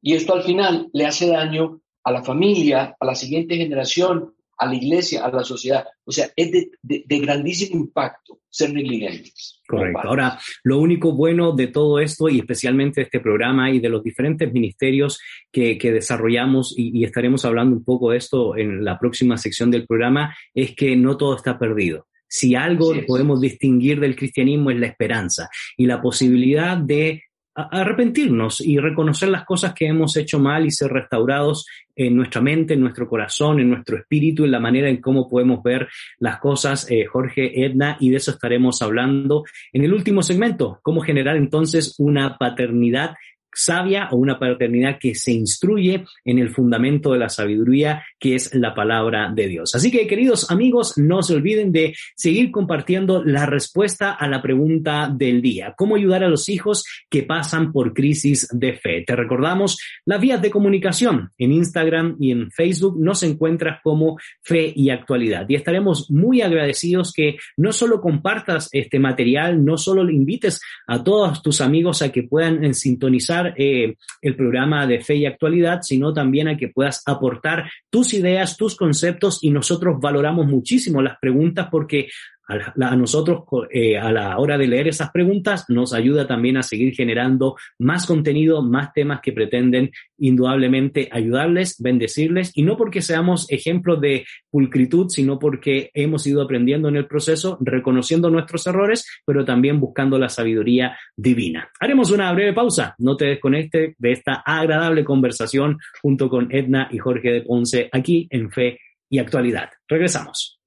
Y esto al final le hace daño a la familia, a la siguiente generación, a la iglesia, a la sociedad. O sea, es de, grandísimo impacto ser negligentes. Correcto. Ahora, lo único bueno de todo esto, y especialmente de este programa y de los diferentes ministerios que, desarrollamos, y, estaremos hablando un poco de esto en la próxima sección del programa, es que no todo está perdido. Si algo podemos distinguir del cristianismo es la esperanza y la posibilidad de arrepentirnos y reconocer las cosas que hemos hecho mal y ser restaurados en nuestra mente, en nuestro corazón, en nuestro espíritu, en la manera en cómo podemos ver las cosas, eh, Jorge, Edna, y de eso estaremos hablando en el último segmento, cómo generar entonces una paternidad sabia o una paternidad que se instruye en el fundamento de la sabiduría que es la palabra de Dios. Así que queridos amigos, no se olviden de seguir compartiendo la respuesta a la pregunta del día. ¿Cómo ayudar a los hijos que pasan por crisis de fe? Te recordamos las vías de comunicación en Instagram y en Facebook nos encuentras como Fe y Actualidad. Y estaremos muy agradecidos que no solo compartas este material, no solo le invites a todos tus amigos a que puedan sintonizar eh, el programa de fe y actualidad, sino también a que puedas aportar tus ideas, tus conceptos y nosotros valoramos muchísimo las preguntas porque a, nosotros eh, a la hora de leer esas preguntas nos ayuda también a seguir generando más contenido, más temas que pretenden indudablemente ayudarles, bendecirles y no porque seamos ejemplos de pulcritud, sino porque hemos ido aprendiendo en el proceso, reconociendo nuestros errores, pero también buscando la sabiduría divina. Haremos una breve pausa, no te desconectes de esta agradable conversación junto con Edna y Jorge de Ponce aquí en Fe y Actualidad. Regresamos.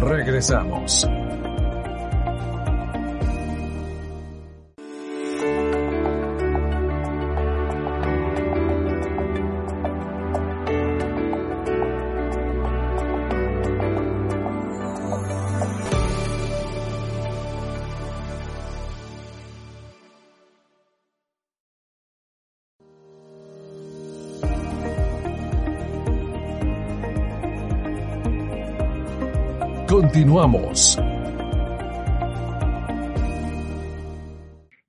Regresamos. Continuamos.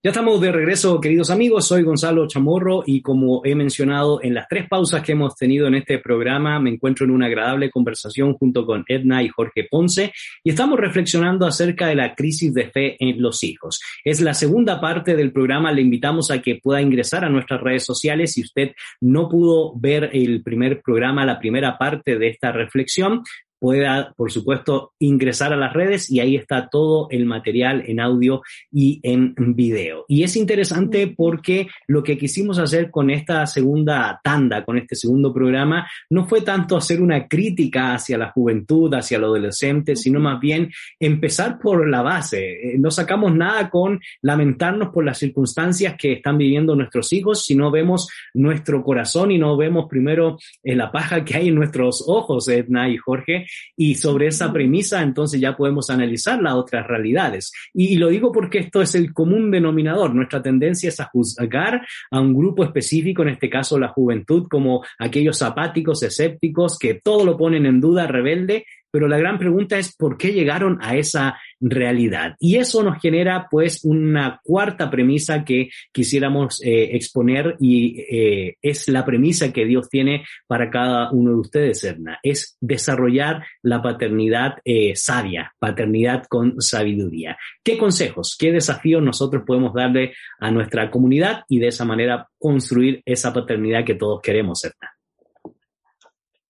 Ya estamos de regreso, queridos amigos. Soy Gonzalo Chamorro y como he mencionado en las tres pausas que hemos tenido en este programa, me encuentro en una agradable conversación junto con Edna y Jorge Ponce y estamos reflexionando acerca de la crisis de fe en los hijos. Es la segunda parte del programa. Le invitamos a que pueda ingresar a nuestras redes sociales. Si usted no pudo ver el primer programa, la primera parte de esta reflexión, pueda, por supuesto, ingresar a las redes y ahí está todo el material en audio y en video. Y es interesante porque lo que quisimos hacer con esta segunda tanda, con este segundo programa, no fue tanto hacer una crítica hacia la juventud, hacia el adolescente, sino más bien empezar por la base. Eh, no sacamos nada con lamentarnos por las circunstancias que están viviendo nuestros hijos, sino vemos nuestro corazón y no vemos primero eh, la paja que hay en nuestros ojos, Edna y Jorge, y sobre esa premisa entonces ya podemos analizar las otras realidades. Y, lo digo porque esto es el común denominador. Nuestra tendencia es a juzgar a un grupo específico, en este caso la juventud, como aquellos apáticos, escépticos, que todo lo ponen en duda, rebelde, pero la gran pregunta es por qué llegaron a esa realidad. Y eso nos genera pues una cuarta premisa que quisiéramos eh, exponer y eh, es la premisa que Dios tiene para cada uno de ustedes, Edna, es desarrollar la paternidad eh, sabia, paternidad con sabiduría. ¿Qué consejos, qué desafíos nosotros podemos darle a nuestra comunidad y de esa manera construir esa paternidad que todos queremos, Edna?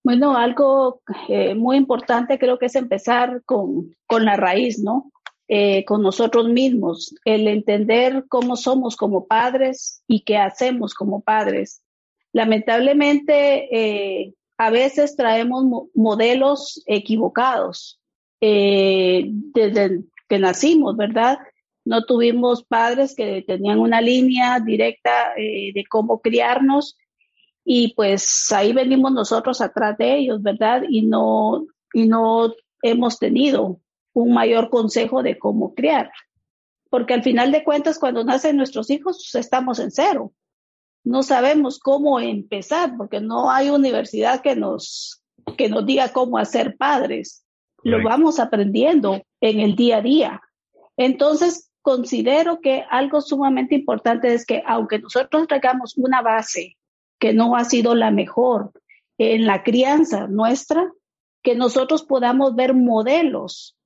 Bueno, algo eh, muy importante creo que es empezar con, con la raíz, ¿no? Eh, con nosotros mismos, el entender cómo somos como padres y qué hacemos como padres. Lamentablemente, eh, a veces traemos modelos equivocados eh, desde que nacimos, ¿verdad? No tuvimos padres que tenían una línea directa de cómo criarnos y pues ahí venimos nosotros atrás de ellos, ¿verdad? Y no, y no hemos tenido un mayor consejo de cómo criar. Porque al final de cuentas, cuando nacen nuestros hijos, estamos en cero. No sabemos cómo empezar, porque no hay universidad que nos, que nos diga cómo hacer padres. Lo vamos aprendiendo en el día a día. Entonces, considero que algo sumamente importante es que aunque nosotros traigamos una base que no ha sido la mejor en la crianza nuestra, que nosotros podamos ver modelos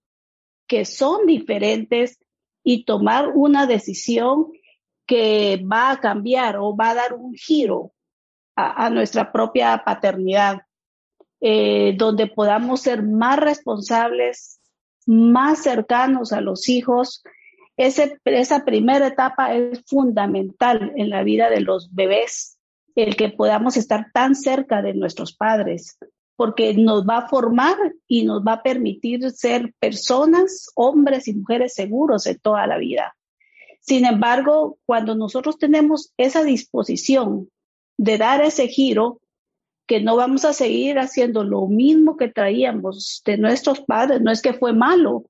que son diferentes y tomar una decisión que va a cambiar o va a dar un giro a, nuestra propia paternidad, eh, donde podamos ser más responsables, más cercanos a los hijos. esa primera etapa es fundamental en la vida de los bebés, el que podamos estar tan cerca de nuestros padres, porque nos va a formar y nos va a permitir ser personas, hombres y mujeres seguros de toda la vida. Sin embargo, cuando nosotros tenemos esa disposición de dar ese giro, que no vamos a seguir haciendo lo mismo que traíamos de nuestros padres, no es que fue malo,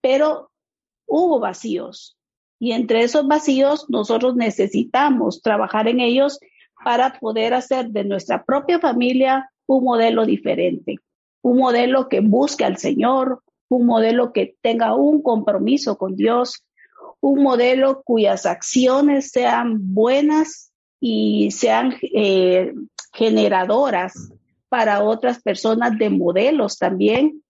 pero hubo vacíos. Y entre esos vacíos nosotros necesitamos trabajar en ellos para poder hacer de nuestra propia familia un modelo diferente, un modelo que busque al Señor, un modelo que tenga un compromiso con Dios, un modelo cuyas acciones sean buenas y sean eh, generadoras para otras personas de modelos también,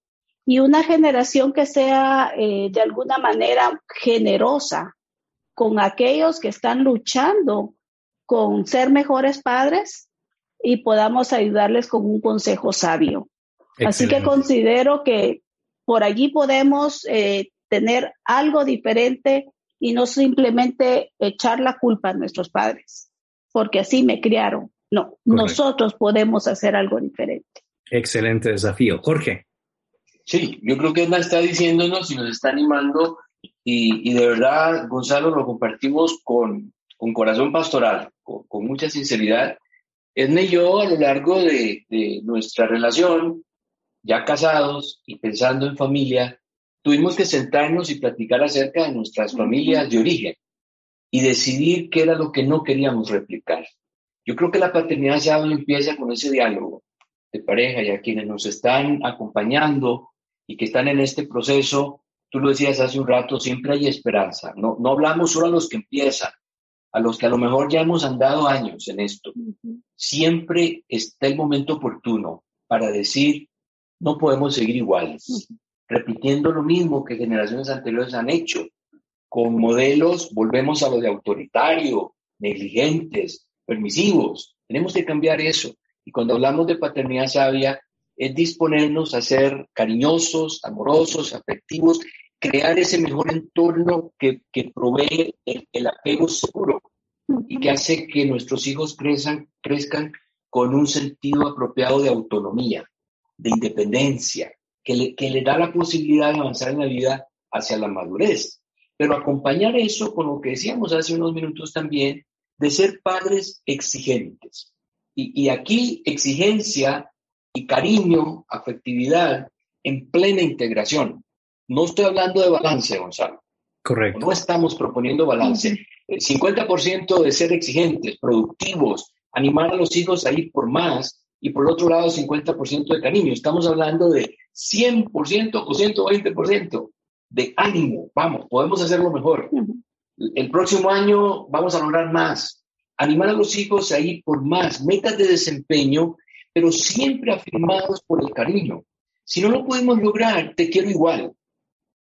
y una generación que sea eh, de alguna manera generosa con aquellos que están luchando con ser mejores padres y podamos ayudarles con un consejo sabio. Así que considero que por allí podemos eh, tener algo diferente y no simplemente echar la culpa a nuestros padres, porque así me criaron. No, nosotros podemos hacer algo diferente. Excelente desafío. Jorge. Sí, yo creo que Edna está diciéndonos y nos está animando y, de verdad, Gonzalo, lo compartimos con, con corazón pastoral, con, con mucha sinceridad Edna y yo, a lo largo de, nuestra relación, ya casados y pensando en familia, tuvimos que sentarnos y platicar acerca de nuestras familias de origen y decidir qué era lo que no queríamos replicar. Yo creo que la paternidad ya empieza con ese diálogo de pareja y a quienes nos están acompañando y que están en este proceso, tú lo decías hace un rato, siempre hay esperanza. No, no hablamos solo a los que empiezan, a los que a lo mejor ya hemos andado años en esto, siempre está el momento oportuno para decir, no podemos seguir iguales, repitiendo lo mismo que generaciones anteriores han hecho, con modelos, volvemos a lo de autoritario, negligentes, permisivos. Tenemos que cambiar eso. Y cuando hablamos de paternidad sabia, es disponernos a ser cariñosos, amorosos, afectivos crear ese mejor entorno que, que provee el, apego seguro y que hace que nuestros hijos crezcan, crezcan con un sentido apropiado de autonomía, de independencia, que le, que le da la posibilidad de avanzar en la vida hacia la madurez. Pero acompañar eso con lo que decíamos hace unos minutos también, de ser padres exigentes. Y, y aquí exigencia y cariño, afectividad en plena integración. No estoy hablando de balance, Gonzalo. Correcto. No estamos proponiendo balance. El 50% de ser exigentes, productivos, animar a los hijos a ir por más y por otro lado 50% de cariño. Estamos hablando de 100% o 120% de ánimo. Vamos, podemos hacerlo mejor. El próximo año vamos a lograr más. Animar a los hijos a ir por más, metas de desempeño, pero siempre afirmados por el cariño. Si no lo podemos lograr, te quiero igual.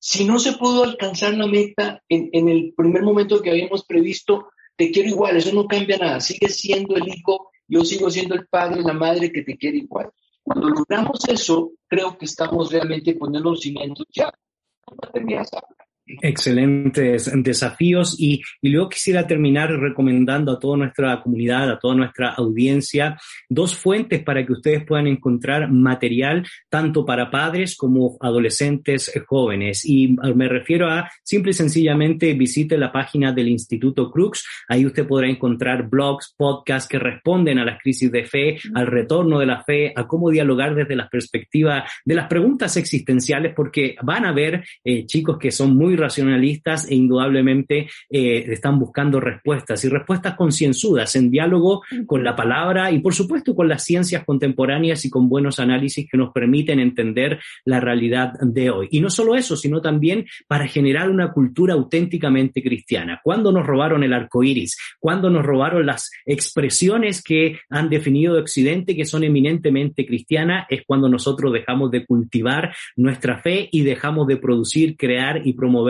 Si no se pudo alcanzar la meta en, el primer momento que habíamos previsto, te quiero igual, eso no cambia nada, sigue siendo el hijo, yo sigo siendo el padre, la madre que te quiere igual. Cuando logramos eso, creo que estamos realmente poniendo los cimientos ya excelentes desafíos y, y, luego quisiera terminar recomendando a toda nuestra comunidad, a toda nuestra audiencia, dos fuentes para que ustedes puedan encontrar material tanto para padres como adolescentes jóvenes. Y me refiero a simple y sencillamente visite la página del Instituto Crux. Ahí usted podrá encontrar blogs, podcasts que responden a las crisis de fe, al retorno de la fe, a cómo dialogar desde la perspectiva de las preguntas existenciales, porque van a ver eh, chicos que son muy racionalistas e indudablemente eh, están buscando respuestas y respuestas concienzudas en diálogo con la palabra y por supuesto con las ciencias contemporáneas y con buenos análisis que nos permiten entender la realidad de hoy. Y no solo eso, sino también para generar una cultura auténticamente cristiana. ¿Cuándo nos robaron el arco iris? ¿Cuándo nos robaron las expresiones que han definido Occidente que son eminentemente cristianas? Es cuando nosotros dejamos de cultivar nuestra fe y dejamos de producir, crear y promover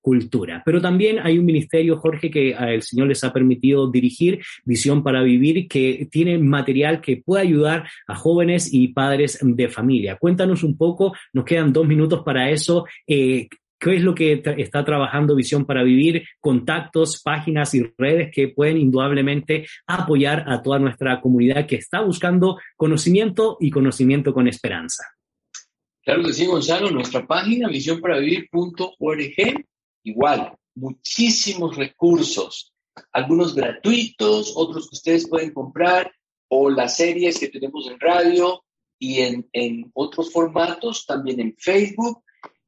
cultura. Pero también hay un ministerio, Jorge, que el Señor les ha permitido dirigir, Visión para Vivir, que tiene material que puede ayudar a jóvenes y padres de familia. Cuéntanos un poco, nos quedan dos minutos para eso. Eh, ¿Qué es lo que está trabajando Visión para Vivir? Contactos, páginas y redes que pueden indudablemente apoyar a toda nuestra comunidad que está buscando conocimiento y conocimiento con esperanza. Claro que sí, Gonzalo, nuestra página visiónparavivir.org, igual, muchísimos recursos, algunos gratuitos, otros que ustedes pueden comprar, o las series que tenemos en radio y en, en otros formatos, también en Facebook,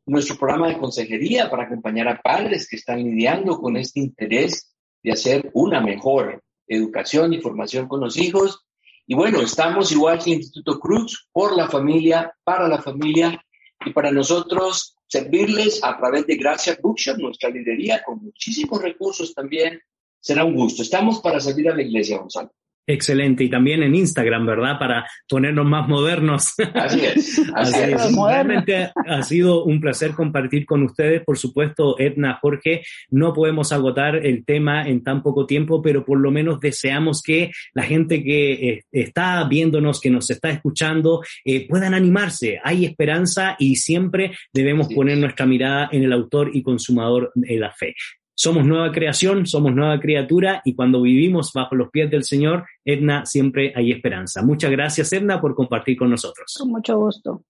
nuestro programa de consejería para acompañar a padres que están lidiando con este interés de hacer una mejor educación y formación con los hijos y bueno, estamos igual que Instituto Cruz, por la familia, para la familia y para nosotros servirles a través de Gracia Bookshop, nuestra librería, con muchísimos recursos también. Será un gusto. Estamos para servir a la iglesia, Gonzalo. Excelente. Y también en Instagram, ¿verdad? Para ponernos más modernos. Así es. Así, es. Realmente ha sido un placer compartir con ustedes. Por supuesto, Edna, Jorge, no podemos agotar el tema en tan poco tiempo, pero por lo menos deseamos que la gente que eh, está viéndonos, que nos está escuchando, eh, puedan animarse. Hay esperanza y siempre debemos poner nuestra mirada en el autor y consumador de la fe. Somos nueva creación, somos nueva criatura y cuando vivimos bajo los pies del Señor, Edna, siempre hay esperanza. Muchas gracias, Edna, por compartir con nosotros. Con mucho gusto.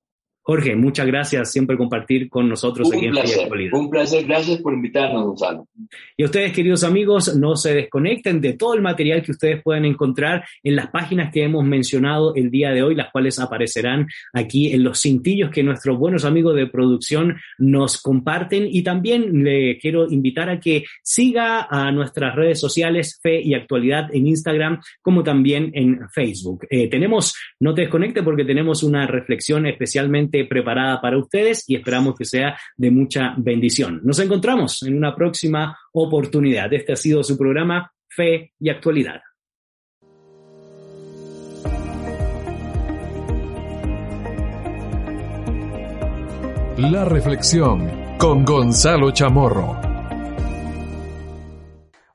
Jorge, muchas gracias siempre compartir con nosotros un aquí en placer, Actualidad. Un placer, gracias por invitarnos, Gonzalo. Y a ustedes, queridos amigos, no se desconecten de todo el material que ustedes pueden encontrar en las páginas que hemos mencionado el día de hoy, las cuales aparecerán aquí en los cintillos que nuestros buenos amigos de producción nos comparten. Y también le quiero invitar a que siga a nuestras redes sociales, Fe y Actualidad, en Instagram, como también en Facebook. Eh, tenemos, no te desconecte porque tenemos una reflexión especialmente preparada para ustedes y esperamos que sea de mucha bendición. Nos encontramos en una próxima oportunidad. Este ha sido su programa Fe y Actualidad. La reflexión con Gonzalo Chamorro.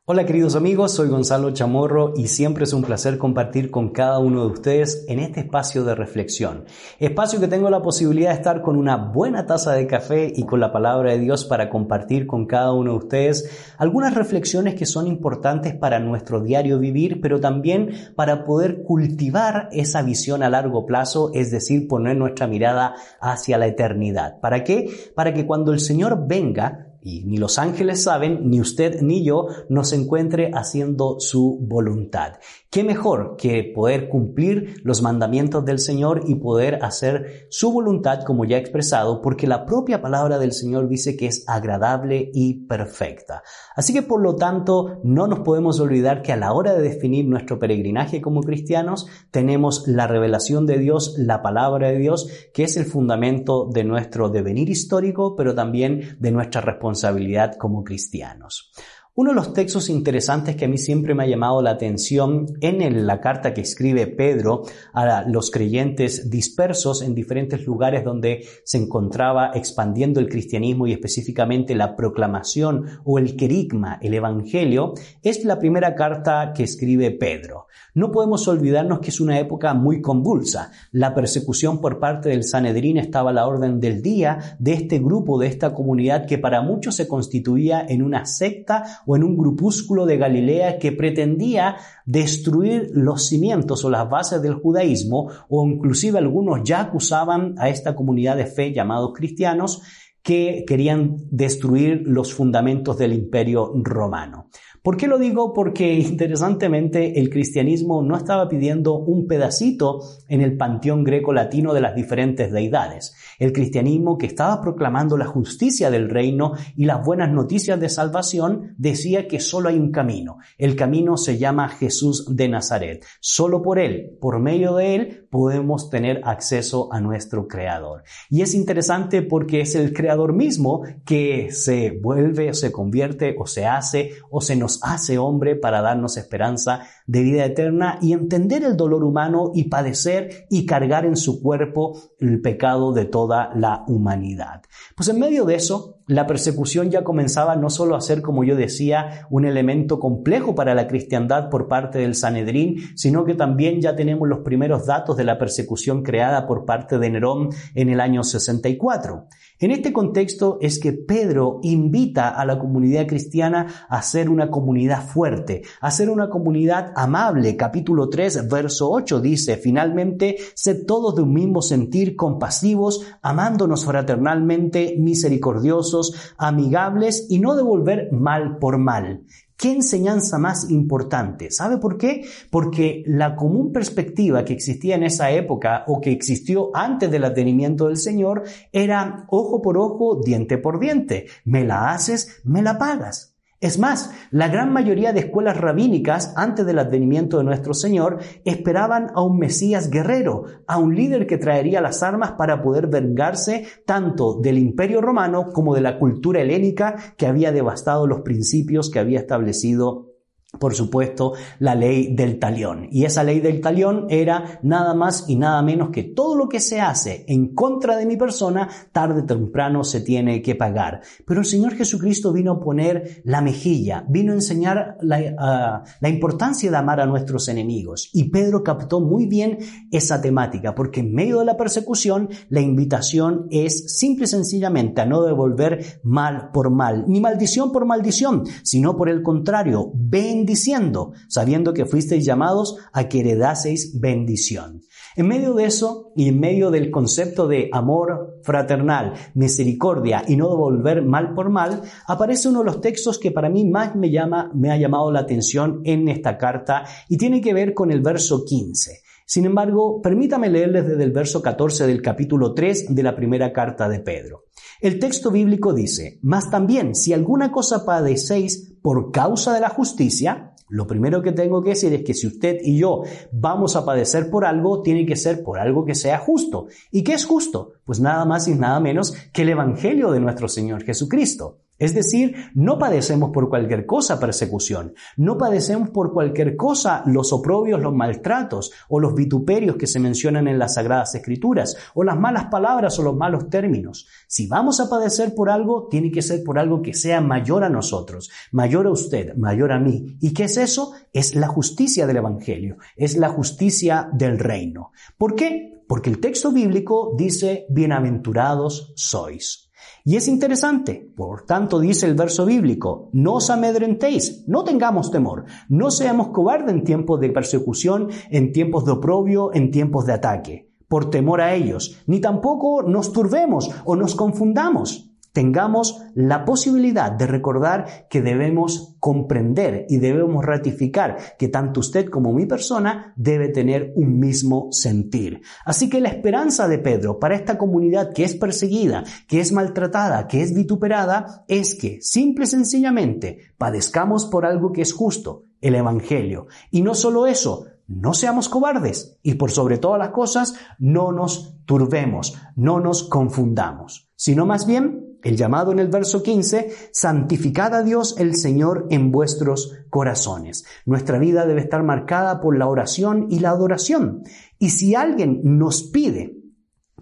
Hola queridos amigos, soy Gonzalo Chamorro y siempre es un placer compartir con cada uno de ustedes en este espacio de reflexión. Espacio que tengo la posibilidad de estar con una buena taza de café y con la palabra de Dios para compartir con cada uno de ustedes algunas reflexiones que son importantes para nuestro diario vivir, pero también para poder cultivar esa visión a largo plazo, es decir, poner nuestra mirada hacia la eternidad. ¿Para qué? Para que cuando el Señor venga, y ni los ángeles saben, ni usted ni yo nos encuentre haciendo su voluntad. ¿Qué mejor que poder cumplir los mandamientos del Señor y poder hacer su voluntad como ya he expresado? Porque la propia palabra del Señor dice que es agradable y perfecta. Así que por lo tanto no nos podemos olvidar que a la hora de definir nuestro peregrinaje como cristianos tenemos la revelación de Dios, la palabra de Dios, que es el fundamento de nuestro devenir histórico, pero también de nuestra responsabilidad como cristianos. Uno de los textos interesantes que a mí siempre me ha llamado la atención en la carta que escribe Pedro a los creyentes dispersos en diferentes lugares donde se encontraba expandiendo el cristianismo y específicamente la proclamación o el querigma, el evangelio, es la primera carta que escribe Pedro. No podemos olvidarnos que es una época muy convulsa. La persecución por parte del Sanedrín estaba a la orden del día de este grupo, de esta comunidad que para muchos se constituía en una secta o en un grupúsculo de Galilea que pretendía destruir los cimientos o las bases del judaísmo o inclusive algunos ya acusaban a esta comunidad de fe llamados cristianos que querían destruir los fundamentos del imperio romano. ¿Por qué lo digo? Porque interesantemente el cristianismo no estaba pidiendo un pedacito en el panteón greco-latino de las diferentes deidades. El cristianismo que estaba proclamando la justicia del reino y las buenas noticias de salvación decía que solo hay un camino. El camino se llama Jesús de Nazaret. Solo por él, por medio de él, podemos tener acceso a nuestro Creador. Y es interesante porque es el Creador mismo que se vuelve, se convierte o se hace o se nos hace hombre para darnos esperanza de vida eterna y entender el dolor humano y padecer y cargar en su cuerpo el pecado de toda la humanidad. Pues en medio de eso, la persecución ya comenzaba no solo a ser, como yo decía, un elemento complejo para la cristiandad por parte del Sanedrín, sino que también ya tenemos los primeros datos de la persecución creada por parte de Nerón en el año 64. En este contexto es que Pedro invita a la comunidad cristiana a ser una comunidad fuerte, a ser una comunidad amable. Capítulo 3, verso 8 dice, finalmente, sed todos de un mismo sentir, compasivos, amándonos fraternalmente, misericordiosos, amigables y no devolver mal por mal. ¿Qué enseñanza más importante? ¿Sabe por qué? Porque la común perspectiva que existía en esa época o que existió antes del advenimiento del Señor era ojo por ojo, diente por diente. Me la haces, me la pagas. Es más, la gran mayoría de escuelas rabínicas antes del advenimiento de nuestro Señor esperaban a un Mesías guerrero, a un líder que traería las armas para poder vengarse tanto del imperio romano como de la cultura helénica que había devastado los principios que había establecido por supuesto, la ley del talión. Y esa ley del talión era nada más y nada menos que todo lo que se hace en contra de mi persona, tarde o temprano se tiene que pagar. Pero el Señor Jesucristo vino a poner la mejilla, vino a enseñar la, la importancia de amar a nuestros enemigos. Y Pedro captó muy bien esa temática, porque en medio de la persecución, la invitación es simple y sencillamente a no devolver mal por mal, ni maldición por maldición, sino por el contrario, ven diciendo, sabiendo que fuisteis llamados a que heredaseis bendición. En medio de eso y en medio del concepto de amor fraternal, misericordia y no devolver mal por mal, aparece uno de los textos que para mí más me llama, me ha llamado la atención en esta carta y tiene que ver con el verso 15. Sin embargo, permítame leerles desde el verso 14 del capítulo 3 de la primera carta de Pedro. El texto bíblico dice, Mas también, si alguna cosa padecéis por causa de la justicia, lo primero que tengo que decir es que si usted y yo vamos a padecer por algo, tiene que ser por algo que sea justo. ¿Y qué es justo? Pues nada más y nada menos que el Evangelio de nuestro Señor Jesucristo. Es decir, no padecemos por cualquier cosa persecución, no padecemos por cualquier cosa los oprobios, los maltratos o los vituperios que se mencionan en las Sagradas Escrituras o las malas palabras o los malos términos. Si vamos a padecer por algo, tiene que ser por algo que sea mayor a nosotros, mayor a usted, mayor a mí. ¿Y qué es eso? Es la justicia del Evangelio, es la justicia del reino. ¿Por qué? Porque el texto bíblico dice, bienaventurados sois. Y es interesante, por tanto dice el verso bíblico, no os amedrentéis, no tengamos temor, no seamos cobardes en tiempos de persecución, en tiempos de oprobio, en tiempos de ataque, por temor a ellos, ni tampoco nos turbemos o nos confundamos tengamos la posibilidad de recordar que debemos comprender y debemos ratificar que tanto usted como mi persona debe tener un mismo sentir. Así que la esperanza de Pedro para esta comunidad que es perseguida, que es maltratada, que es vituperada, es que simple y sencillamente padezcamos por algo que es justo, el Evangelio. Y no solo eso, no seamos cobardes y por sobre todas las cosas no nos turbemos, no nos confundamos, sino más bien El llamado en el verso 15, santificad a Dios el Señor en vuestros corazones. Nuestra vida debe estar marcada por la oración y la adoración. Y si alguien nos pide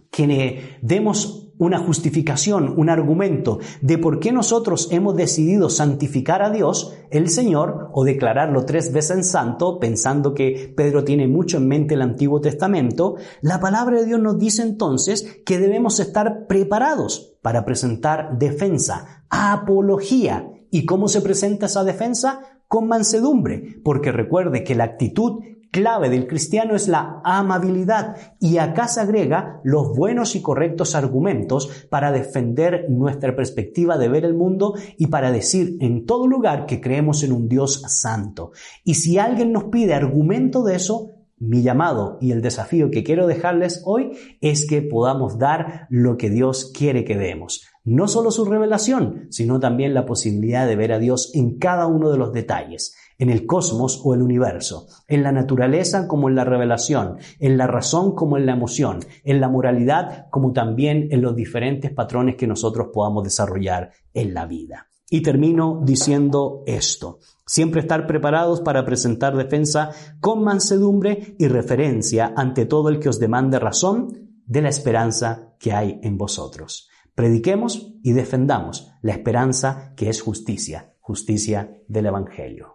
que demos una justificación, un argumento de por qué nosotros hemos decidido santificar a Dios, el Señor, o declararlo tres veces en santo, pensando que Pedro tiene mucho en mente el Antiguo Testamento, la palabra de Dios nos dice entonces que debemos estar preparados para presentar defensa, apología. ¿Y cómo se presenta esa defensa? Con mansedumbre, porque recuerde que la actitud clave del cristiano es la amabilidad y acá se agrega los buenos y correctos argumentos para defender nuestra perspectiva de ver el mundo y para decir en todo lugar que creemos en un Dios santo. Y si alguien nos pide argumento de eso, mi llamado y el desafío que quiero dejarles hoy es que podamos dar lo que Dios quiere que demos. No solo su revelación, sino también la posibilidad de ver a Dios en cada uno de los detalles en el cosmos o el universo, en la naturaleza como en la revelación, en la razón como en la emoción, en la moralidad como también en los diferentes patrones que nosotros podamos desarrollar en la vida. Y termino diciendo esto. Siempre estar preparados para presentar defensa con mansedumbre y referencia ante todo el que os demande razón de la esperanza que hay en vosotros. Prediquemos y defendamos la esperanza que es justicia, justicia del Evangelio.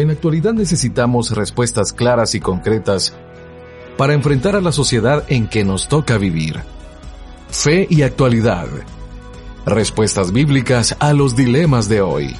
En la actualidad necesitamos respuestas claras y concretas para enfrentar a la sociedad en que nos toca vivir. Fe y actualidad. Respuestas bíblicas a los dilemas de hoy.